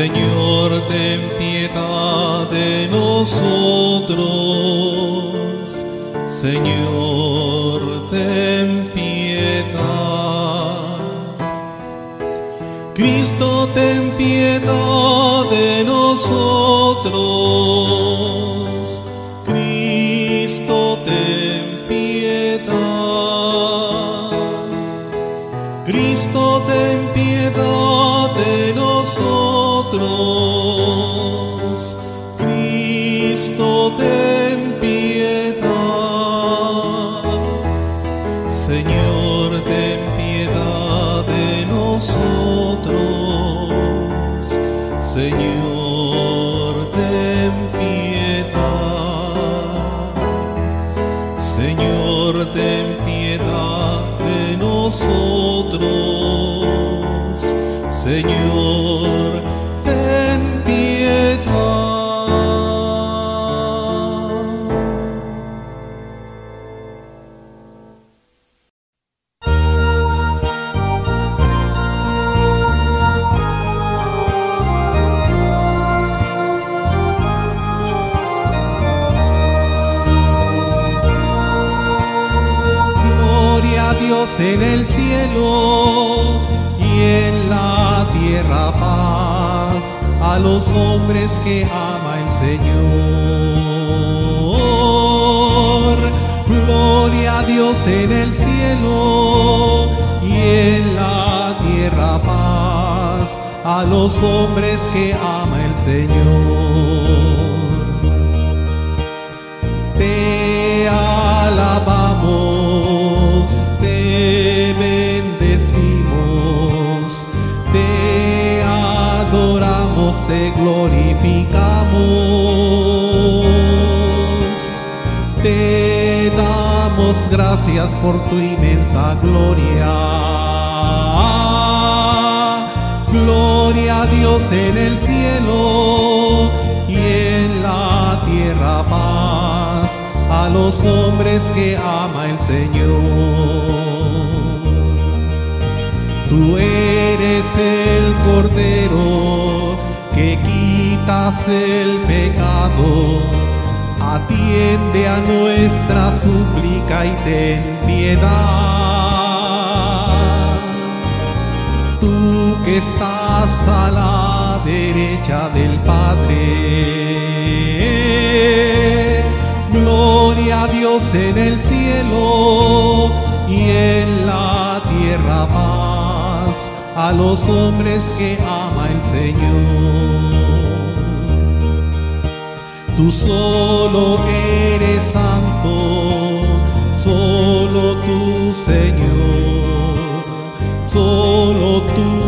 Señor, ten piedad de nosotros. Señor, ten piedad. Cristo, ten piedad de nosotros. Gloria. Gloria a Dios en el cielo y en la tierra paz a los hombres que ama el Señor. Tú eres el Cordero que quitas el pecado. Atiende a nuestra súplica y ten piedad. Estás a la derecha del Padre. Gloria a Dios en el cielo y en la tierra paz a los hombres que ama el Señor. Tú solo eres santo, solo tú Señor, solo tú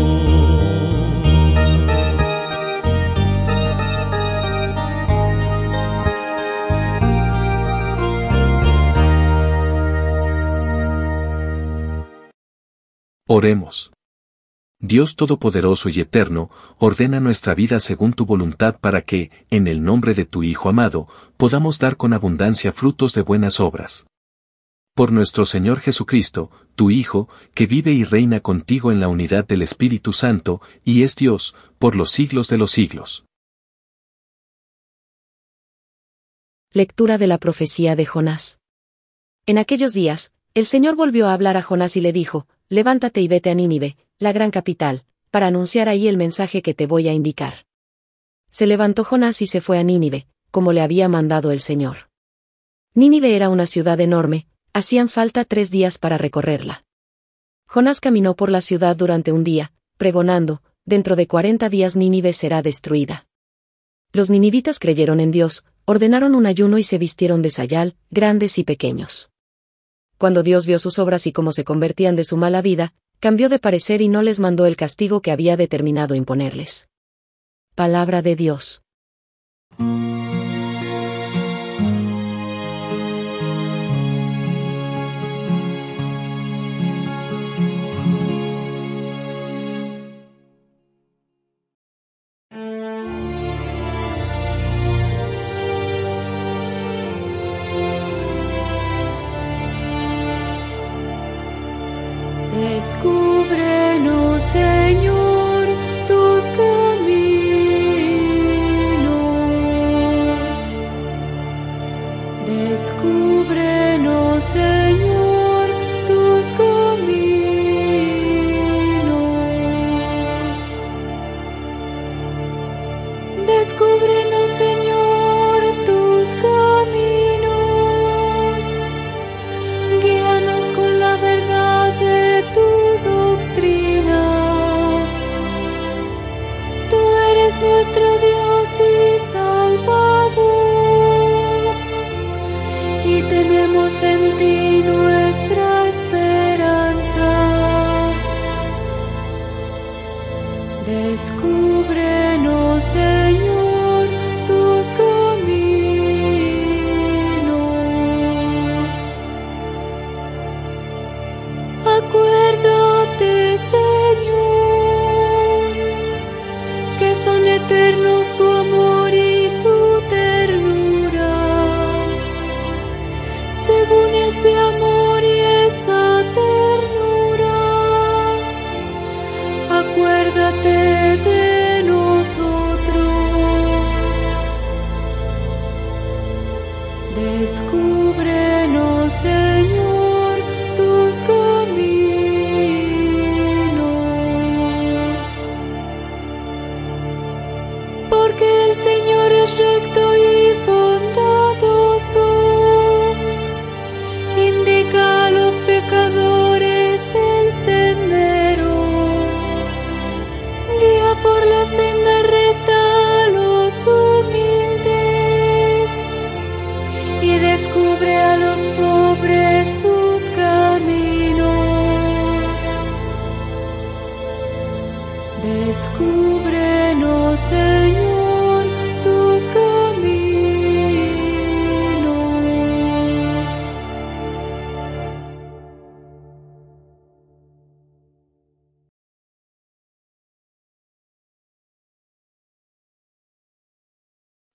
Oremos. Dios Todopoderoso y Eterno, ordena nuestra vida según tu voluntad para que, en el nombre de tu Hijo amado, podamos dar con abundancia frutos de buenas obras. Por nuestro Señor Jesucristo, tu Hijo, que vive y reina contigo en la unidad del Espíritu Santo, y es Dios, por los siglos de los siglos. Lectura de la profecía de Jonás. En aquellos días, el Señor volvió a hablar a Jonás y le dijo, Levántate y vete a Nínive, la gran capital, para anunciar ahí el mensaje que te voy a indicar. Se levantó Jonás y se fue a Nínive, como le había mandado el Señor. Nínive era una ciudad enorme, hacían falta tres días para recorrerla. Jonás caminó por la ciudad durante un día, pregonando, dentro de cuarenta días Nínive será destruida. Los ninivitas creyeron en Dios, ordenaron un ayuno y se vistieron de sayal, grandes y pequeños. Cuando Dios vio sus obras y cómo se convertían de su mala vida, cambió de parecer y no les mandó el castigo que había determinado imponerles. Palabra de Dios.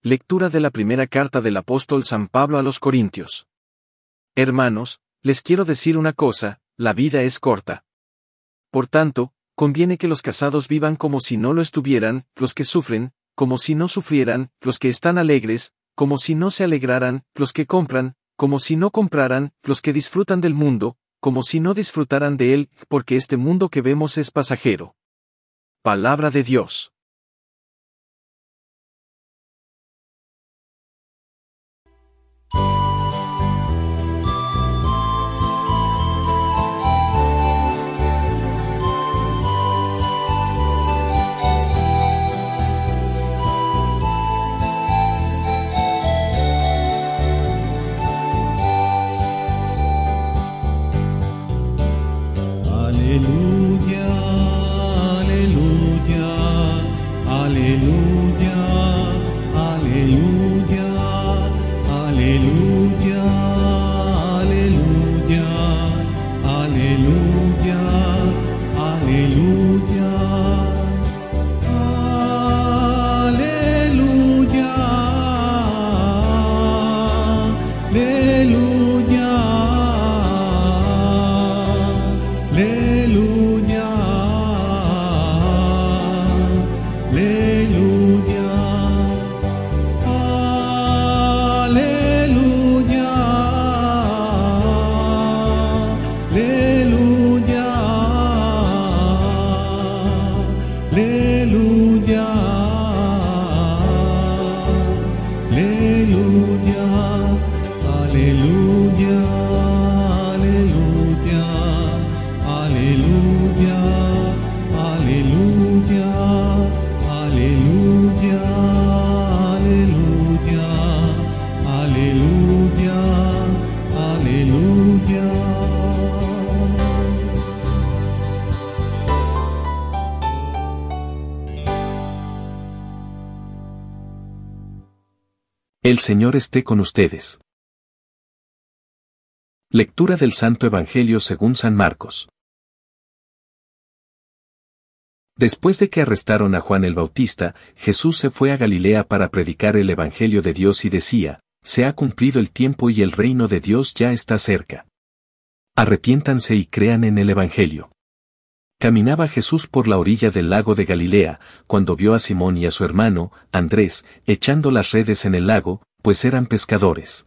Lectura de la primera carta del apóstol San Pablo a los Corintios. Hermanos, les quiero decir una cosa, la vida es corta. Por tanto, conviene que los casados vivan como si no lo estuvieran, los que sufren, como si no sufrieran, los que están alegres, como si no se alegraran, los que compran, como si no compraran, los que disfrutan del mundo, como si no disfrutaran de él, porque este mundo que vemos es pasajero. Palabra de Dios. El Señor esté con ustedes. Lectura del Santo Evangelio según San Marcos. Después de que arrestaron a Juan el Bautista, Jesús se fue a Galilea para predicar el Evangelio de Dios y decía, Se ha cumplido el tiempo y el reino de Dios ya está cerca. Arrepiéntanse y crean en el Evangelio. Caminaba Jesús por la orilla del lago de Galilea, cuando vio a Simón y a su hermano, Andrés, echando las redes en el lago, pues eran pescadores.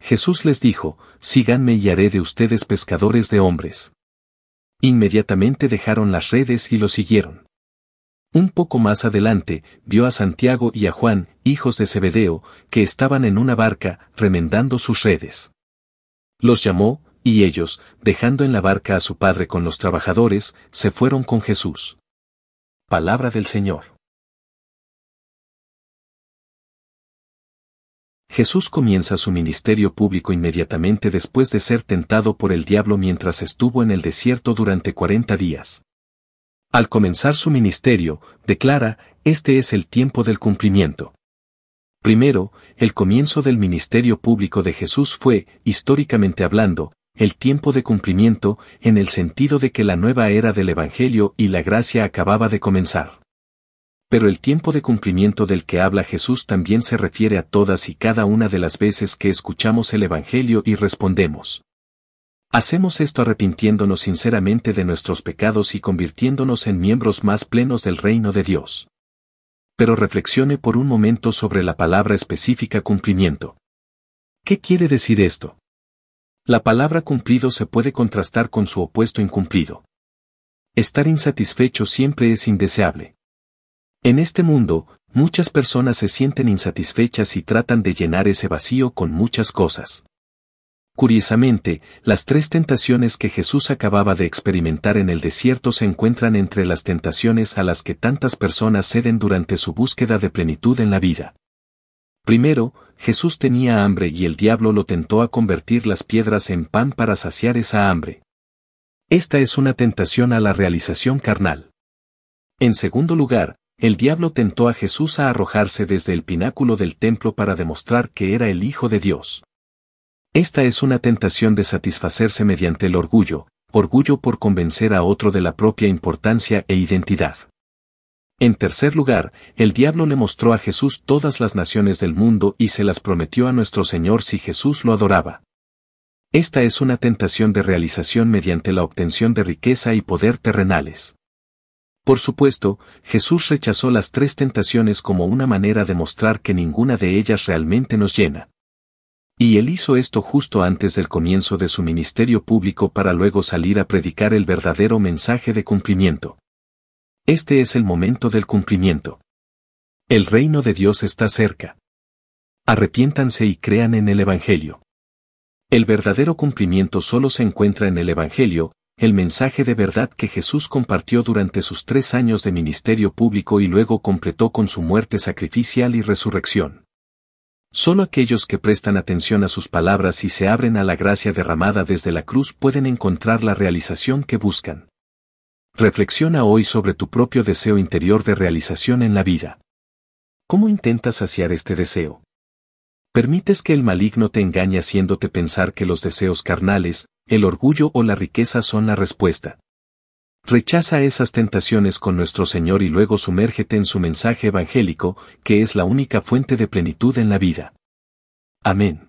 Jesús les dijo, Síganme y haré de ustedes pescadores de hombres. Inmediatamente dejaron las redes y lo siguieron. Un poco más adelante, vio a Santiago y a Juan, hijos de Zebedeo, que estaban en una barca, remendando sus redes. Los llamó, y ellos, dejando en la barca a su padre con los trabajadores, se fueron con Jesús. Palabra del Señor. Jesús comienza su ministerio público inmediatamente después de ser tentado por el diablo mientras estuvo en el desierto durante cuarenta días. Al comenzar su ministerio, declara, este es el tiempo del cumplimiento. Primero, el comienzo del ministerio público de Jesús fue, históricamente hablando, el tiempo de cumplimiento, en el sentido de que la nueva era del Evangelio y la gracia acababa de comenzar. Pero el tiempo de cumplimiento del que habla Jesús también se refiere a todas y cada una de las veces que escuchamos el Evangelio y respondemos. Hacemos esto arrepintiéndonos sinceramente de nuestros pecados y convirtiéndonos en miembros más plenos del reino de Dios. Pero reflexione por un momento sobre la palabra específica cumplimiento. ¿Qué quiere decir esto? La palabra cumplido se puede contrastar con su opuesto incumplido. Estar insatisfecho siempre es indeseable. En este mundo, muchas personas se sienten insatisfechas y tratan de llenar ese vacío con muchas cosas. Curiosamente, las tres tentaciones que Jesús acababa de experimentar en el desierto se encuentran entre las tentaciones a las que tantas personas ceden durante su búsqueda de plenitud en la vida. Primero, Jesús tenía hambre y el diablo lo tentó a convertir las piedras en pan para saciar esa hambre. Esta es una tentación a la realización carnal. En segundo lugar, el diablo tentó a Jesús a arrojarse desde el pináculo del templo para demostrar que era el Hijo de Dios. Esta es una tentación de satisfacerse mediante el orgullo, orgullo por convencer a otro de la propia importancia e identidad. En tercer lugar, el diablo le mostró a Jesús todas las naciones del mundo y se las prometió a nuestro Señor si Jesús lo adoraba. Esta es una tentación de realización mediante la obtención de riqueza y poder terrenales. Por supuesto, Jesús rechazó las tres tentaciones como una manera de mostrar que ninguna de ellas realmente nos llena. Y él hizo esto justo antes del comienzo de su ministerio público para luego salir a predicar el verdadero mensaje de cumplimiento. Este es el momento del cumplimiento. El reino de Dios está cerca. Arrepiéntanse y crean en el Evangelio. El verdadero cumplimiento solo se encuentra en el Evangelio, el mensaje de verdad que Jesús compartió durante sus tres años de ministerio público y luego completó con su muerte sacrificial y resurrección. Solo aquellos que prestan atención a sus palabras y se abren a la gracia derramada desde la cruz pueden encontrar la realización que buscan. Reflexiona hoy sobre tu propio deseo interior de realización en la vida. ¿Cómo intentas saciar este deseo? ¿Permites que el maligno te engañe haciéndote pensar que los deseos carnales, el orgullo o la riqueza son la respuesta? Rechaza esas tentaciones con nuestro Señor y luego sumérgete en su mensaje evangélico, que es la única fuente de plenitud en la vida. Amén.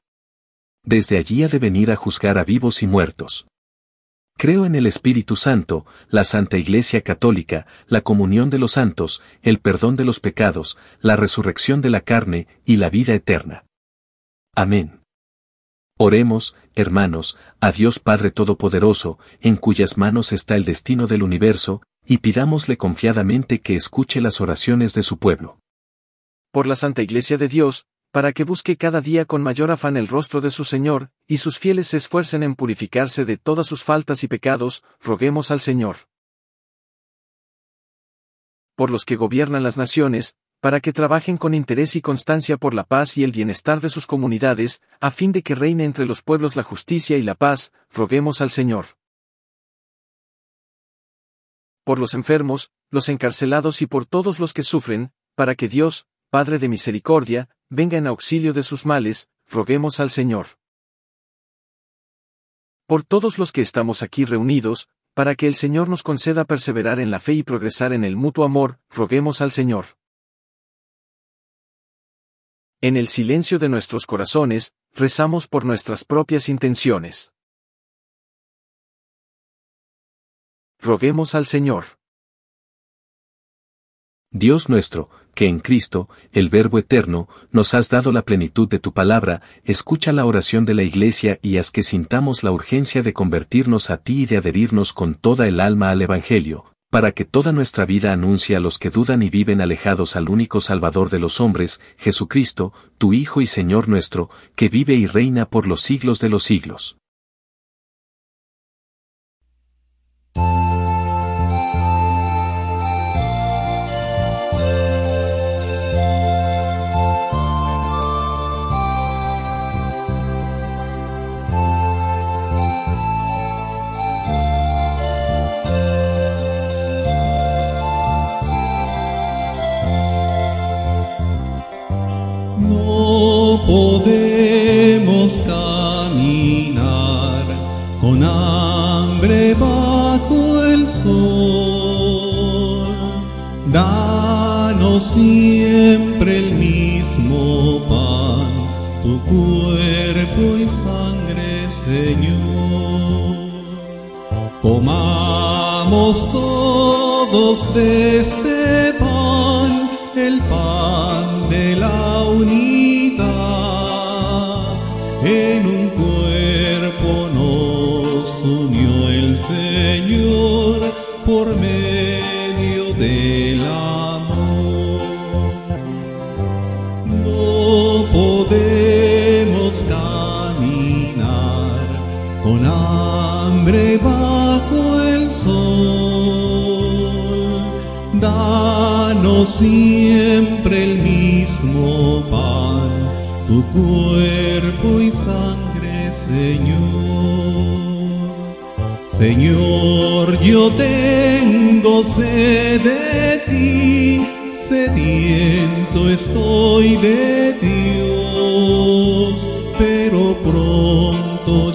Desde allí ha de venir a juzgar a vivos y muertos. Creo en el Espíritu Santo, la Santa Iglesia Católica, la comunión de los santos, el perdón de los pecados, la resurrección de la carne y la vida eterna. Amén. Oremos, hermanos, a Dios Padre Todopoderoso, en cuyas manos está el destino del universo, y pidámosle confiadamente que escuche las oraciones de su pueblo. Por la Santa Iglesia de Dios, para que busque cada día con mayor afán el rostro de su Señor, y sus fieles se esfuercen en purificarse de todas sus faltas y pecados, roguemos al Señor. Por los que gobiernan las naciones, para que trabajen con interés y constancia por la paz y el bienestar de sus comunidades, a fin de que reine entre los pueblos la justicia y la paz, roguemos al Señor. Por los enfermos, los encarcelados y por todos los que sufren, para que Dios, Padre de misericordia, venga en auxilio de sus males, roguemos al Señor. Por todos los que estamos aquí reunidos, para que el Señor nos conceda perseverar en la fe y progresar en el mutuo amor, roguemos al Señor. En el silencio de nuestros corazones, rezamos por nuestras propias intenciones. Roguemos al Señor. Dios nuestro, que en Cristo, el Verbo eterno, nos has dado la plenitud de tu palabra, escucha la oración de la Iglesia y haz que sintamos la urgencia de convertirnos a ti y de adherirnos con toda el alma al Evangelio, para que toda nuestra vida anuncie a los que dudan y viven alejados al único Salvador de los hombres, Jesucristo, tu Hijo y Señor nuestro, que vive y reina por los siglos de los siglos. Siempre el mismo pan, tu cuerpo y sangre, Señor. Comamos todos de este pan, el pan de la unidad Siempre el mismo pan, tu cuerpo y sangre, Señor. Señor, yo tengo sed de ti, sediento estoy de Dios, pero pronto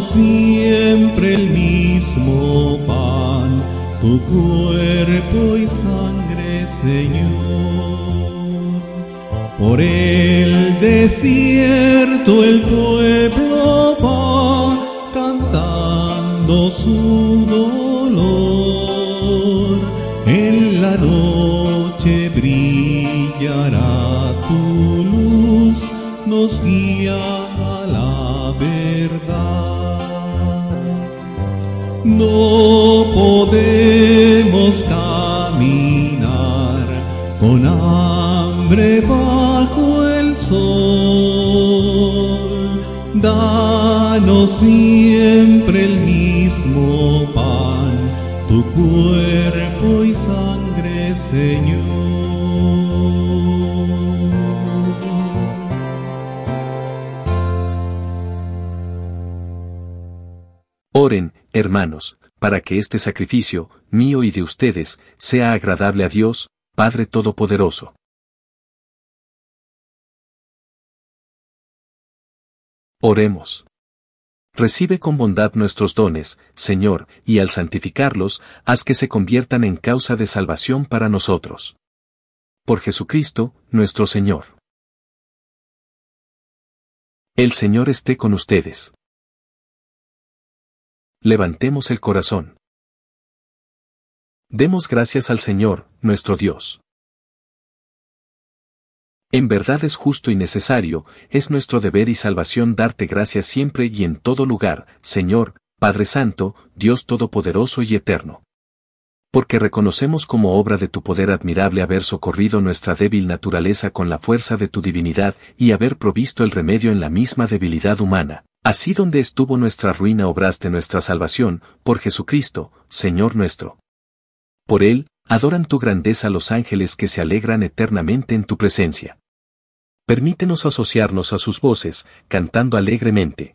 Siempre el mismo pan, tu cuerpo y sangre, Señor. Por el desierto el pueblo va cantando su dolor en la noche brillará tu luz, nos guía No podemos caminar con hambre bajo el sol. Danos siempre el mismo pan, tu cuerpo y sangre, Señor. Hermanos, para que este sacrificio, mío y de ustedes, sea agradable a Dios, Padre Todopoderoso. Oremos. Recibe con bondad nuestros dones, Señor, y al santificarlos, haz que se conviertan en causa de salvación para nosotros. Por Jesucristo, nuestro Señor. El Señor esté con ustedes. Levantemos el corazón. Demos gracias al Señor, nuestro Dios. En verdad es justo y necesario, es nuestro deber y salvación darte gracias siempre y en todo lugar, Señor, Padre Santo, Dios Todopoderoso y Eterno. Porque reconocemos como obra de tu poder admirable haber socorrido nuestra débil naturaleza con la fuerza de tu divinidad y haber provisto el remedio en la misma debilidad humana. Así donde estuvo nuestra ruina obraste nuestra salvación, por Jesucristo, Señor nuestro. Por Él, adoran tu grandeza los ángeles que se alegran eternamente en tu presencia. Permítenos asociarnos a sus voces, cantando alegremente.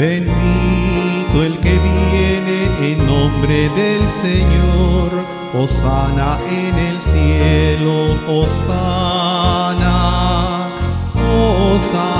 Bendito el que viene en nombre del Señor. Osana en el cielo, Osana, Osana,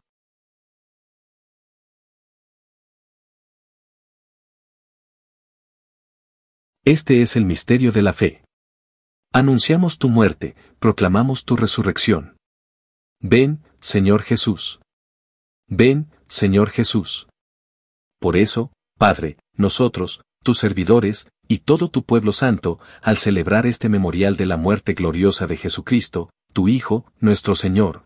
Este es el misterio de la fe. Anunciamos tu muerte, proclamamos tu resurrección. Ven, Señor Jesús. Ven, Señor Jesús. Por eso, Padre, nosotros, tus servidores, y todo tu pueblo santo, al celebrar este memorial de la muerte gloriosa de Jesucristo, tu Hijo, nuestro Señor,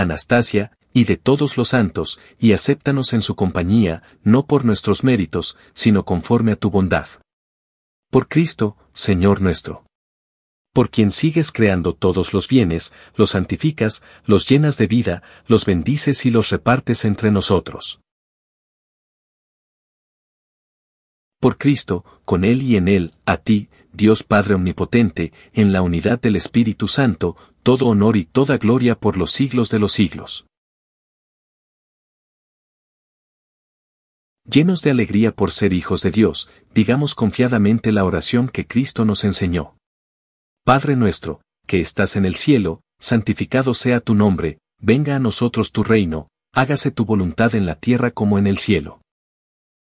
Anastasia, y de todos los santos, y acéptanos en su compañía, no por nuestros méritos, sino conforme a tu bondad. Por Cristo, Señor nuestro. Por quien sigues creando todos los bienes, los santificas, los llenas de vida, los bendices y los repartes entre nosotros. Por Cristo, con Él y en Él, a ti, Dios Padre Omnipotente, en la unidad del Espíritu Santo, todo honor y toda gloria por los siglos de los siglos. Llenos de alegría por ser hijos de Dios, digamos confiadamente la oración que Cristo nos enseñó. Padre nuestro, que estás en el cielo, santificado sea tu nombre, venga a nosotros tu reino, hágase tu voluntad en la tierra como en el cielo.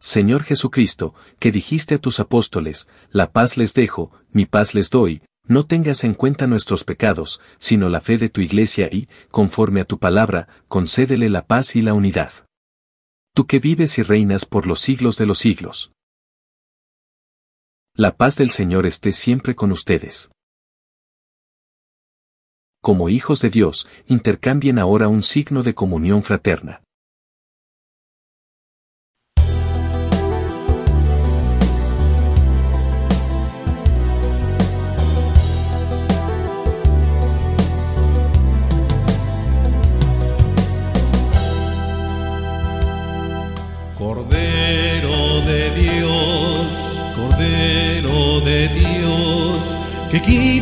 Señor Jesucristo, que dijiste a tus apóstoles, la paz les dejo, mi paz les doy, no tengas en cuenta nuestros pecados, sino la fe de tu iglesia y, conforme a tu palabra, concédele la paz y la unidad. Tú que vives y reinas por los siglos de los siglos. La paz del Señor esté siempre con ustedes. Como hijos de Dios, intercambien ahora un signo de comunión fraterna.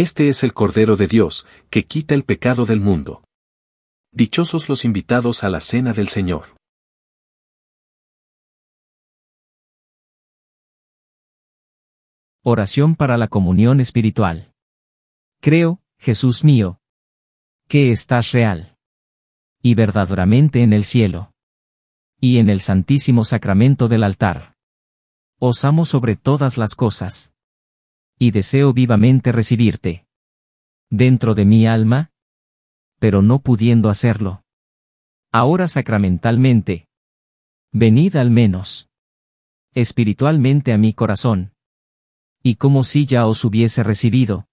Este es el Cordero de Dios, que quita el pecado del mundo. Dichosos los invitados a la cena del Señor. Oración para la comunión espiritual. Creo, Jesús mío, que estás real. Y verdaderamente en el cielo. Y en el santísimo sacramento del altar. Os amo sobre todas las cosas. Y deseo vivamente recibirte. Dentro de mi alma. Pero no pudiendo hacerlo. Ahora sacramentalmente. Venid al menos. Espiritualmente a mi corazón y como si ya os hubiese recibido.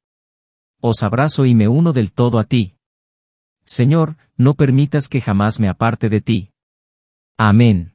Os abrazo y me uno del todo a ti. Señor, no permitas que jamás me aparte de ti. Amén.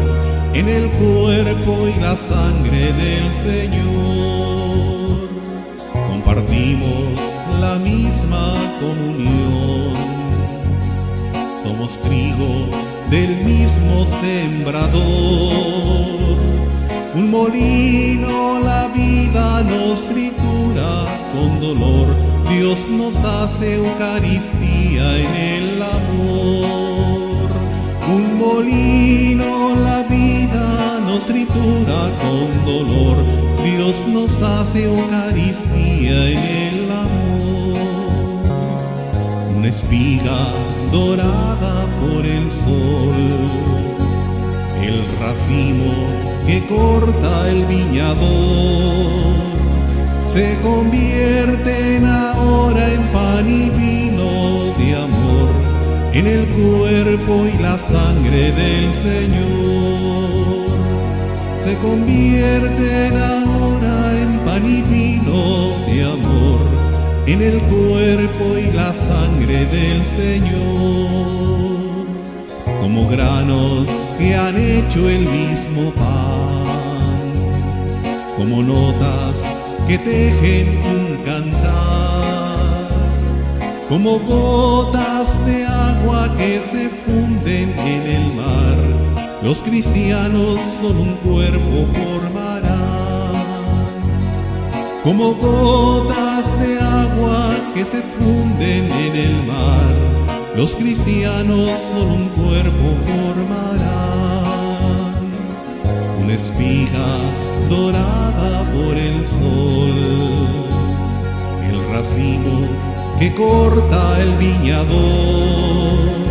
en el cuerpo y la sangre del Señor. Compartimos la misma comunión. Somos trigo del mismo sembrador. Un molino la vida nos tritura con dolor. Dios nos hace Eucaristía en el amor. Un molino la vida nos tritura con dolor. Dios nos hace Eucaristía en el amor. Una espiga dorada por el sol. El racimo que corta el viñador se convierten ahora en pan y vino de amor en el cuerpo y la sangre del Señor. Se convierten ahora en pan y vino de amor en el cuerpo y la sangre del Señor. Como granos que han hecho el mismo pan, como notas que tejen un cantar, como gotas de agua que se funden los cristianos son un cuerpo formarán, como gotas de agua que se funden en el mar, los cristianos son un cuerpo formarán, una espiga dorada por el sol, el racimo que corta el viñador,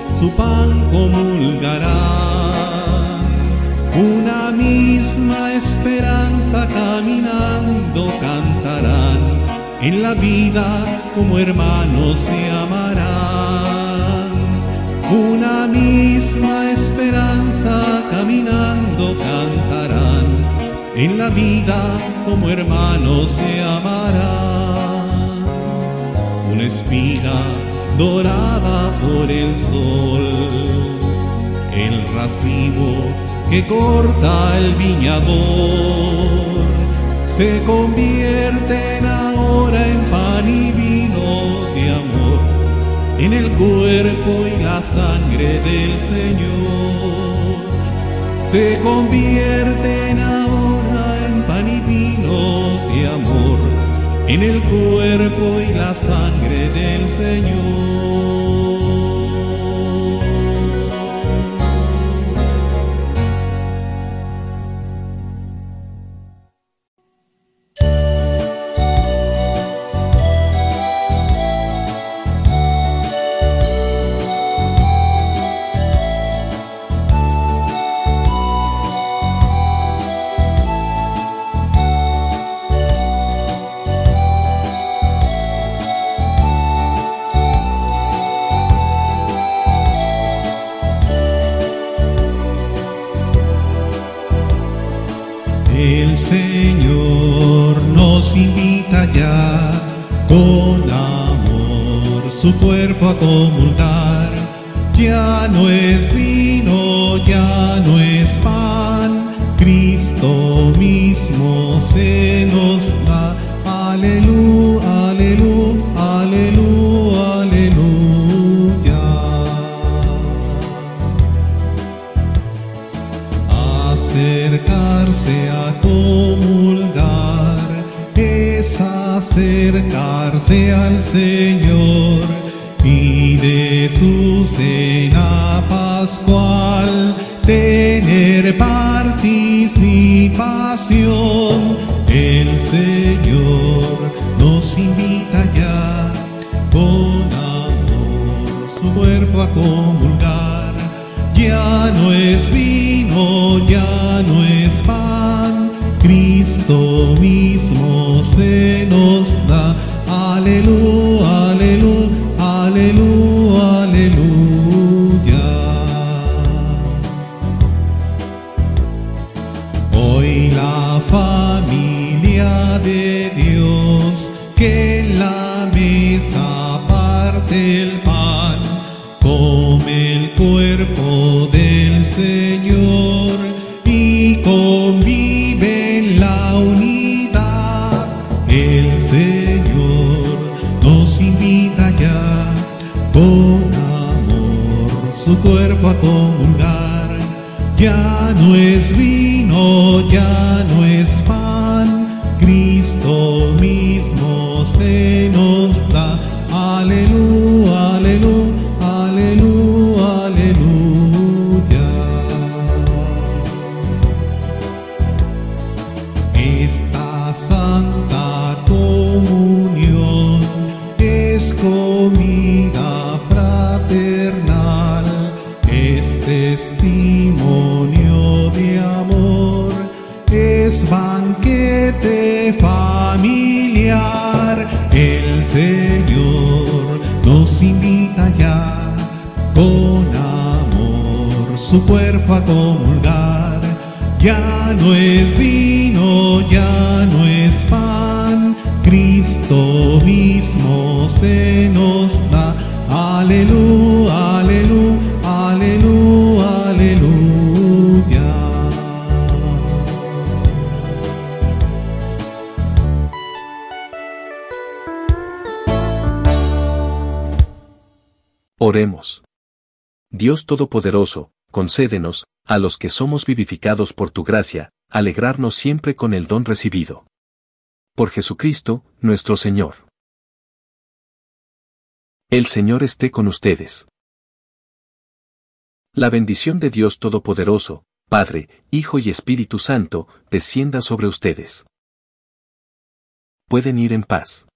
su pan comulgarán. Una misma esperanza caminando cantarán, en la vida como hermanos se amarán. una misma esperanza caminando cantarán, en la vida como hermanos se amarán. Una espiga dorada por el sol, el racimo que corta el viñador, se convierten ahora en pan y vino de amor, en el cuerpo y la sangre del Señor. Se convierten ahora en pan y vino de amor, en el cuerpo y la sangre del Señor. Pascual tener participación. El Señor nos invita ya con amor su cuerpo a comulgar. Ya no es vino, ya no es pan, Cristo mismo se nos da. Aleluya, a comulgar. Ya no es vino, ya El Señor nos invita ya con amor su cuerpo a comulgar. Ya no es vino, ya no es pan, Cristo mismo se nos da. Aleluya, Oremos. Dios Todopoderoso, concédenos, a los que somos vivificados por tu gracia, alegrarnos siempre con el don recibido. Por Jesucristo, nuestro Señor. El Señor esté con ustedes. La bendición de Dios Todopoderoso, Padre, Hijo y Espíritu Santo, descienda sobre ustedes. Pueden ir en paz.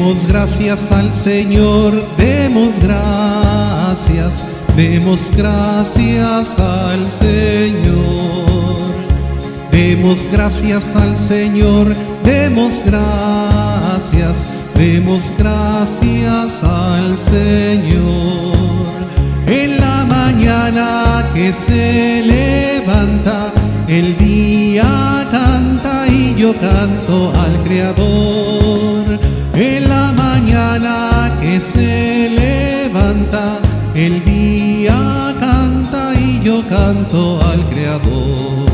Demos gracias al Señor, demos gracias, demos gracias al Señor. Demos gracias al Señor, demos gracias, demos gracias al Señor. En la mañana que se levanta, el día canta y yo canto al Creador. En la mañana que se levanta, el día canta y yo canto al Creador.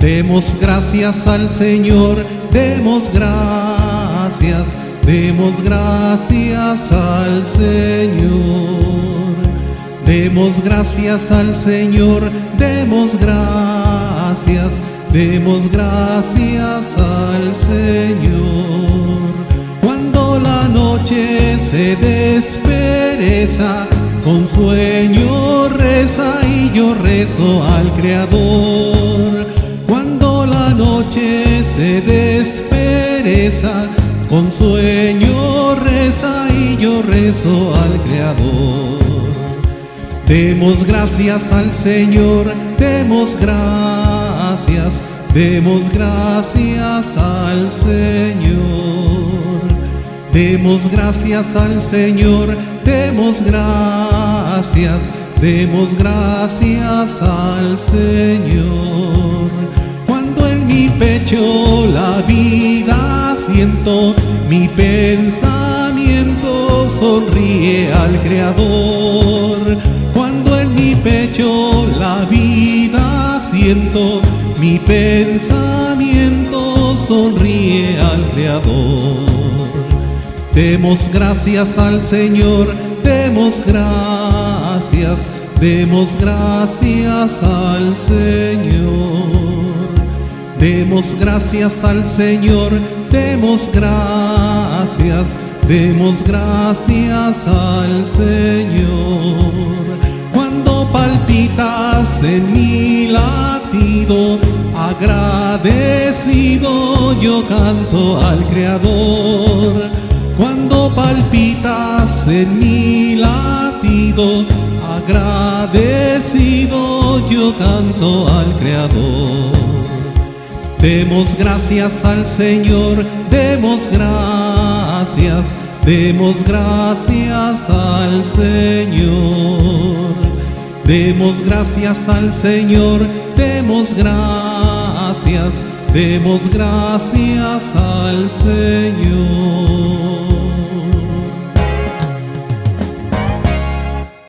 Demos gracias al Señor, demos gracias, demos gracias al Señor. Demos gracias al Señor, demos gracias, demos gracias al Señor. Noche se despereza, con sueño reza y yo rezo al Creador. Cuando la noche se despereza, con sueño reza y yo rezo al Creador. Demos gracias al Señor, demos gracias, demos gracias al Señor. Demos gracias al Señor, demos gracias, demos gracias al Señor. Cuando en mi pecho la vida siento, mi pensamiento sonríe al Creador. Cuando en mi pecho la vida siento, mi pensamiento sonríe al Creador. Demos gracias al Señor, demos gracias, demos gracias al Señor. Demos gracias al Señor, demos gracias, demos gracias al Señor. Cuando palpitas en mi latido, agradecido yo canto al Creador. Palpitas en mi latido, agradecido yo canto al Creador. Demos gracias al Señor, demos gracias, demos gracias al Señor. Demos gracias al Señor, demos gracias, demos gracias al Señor.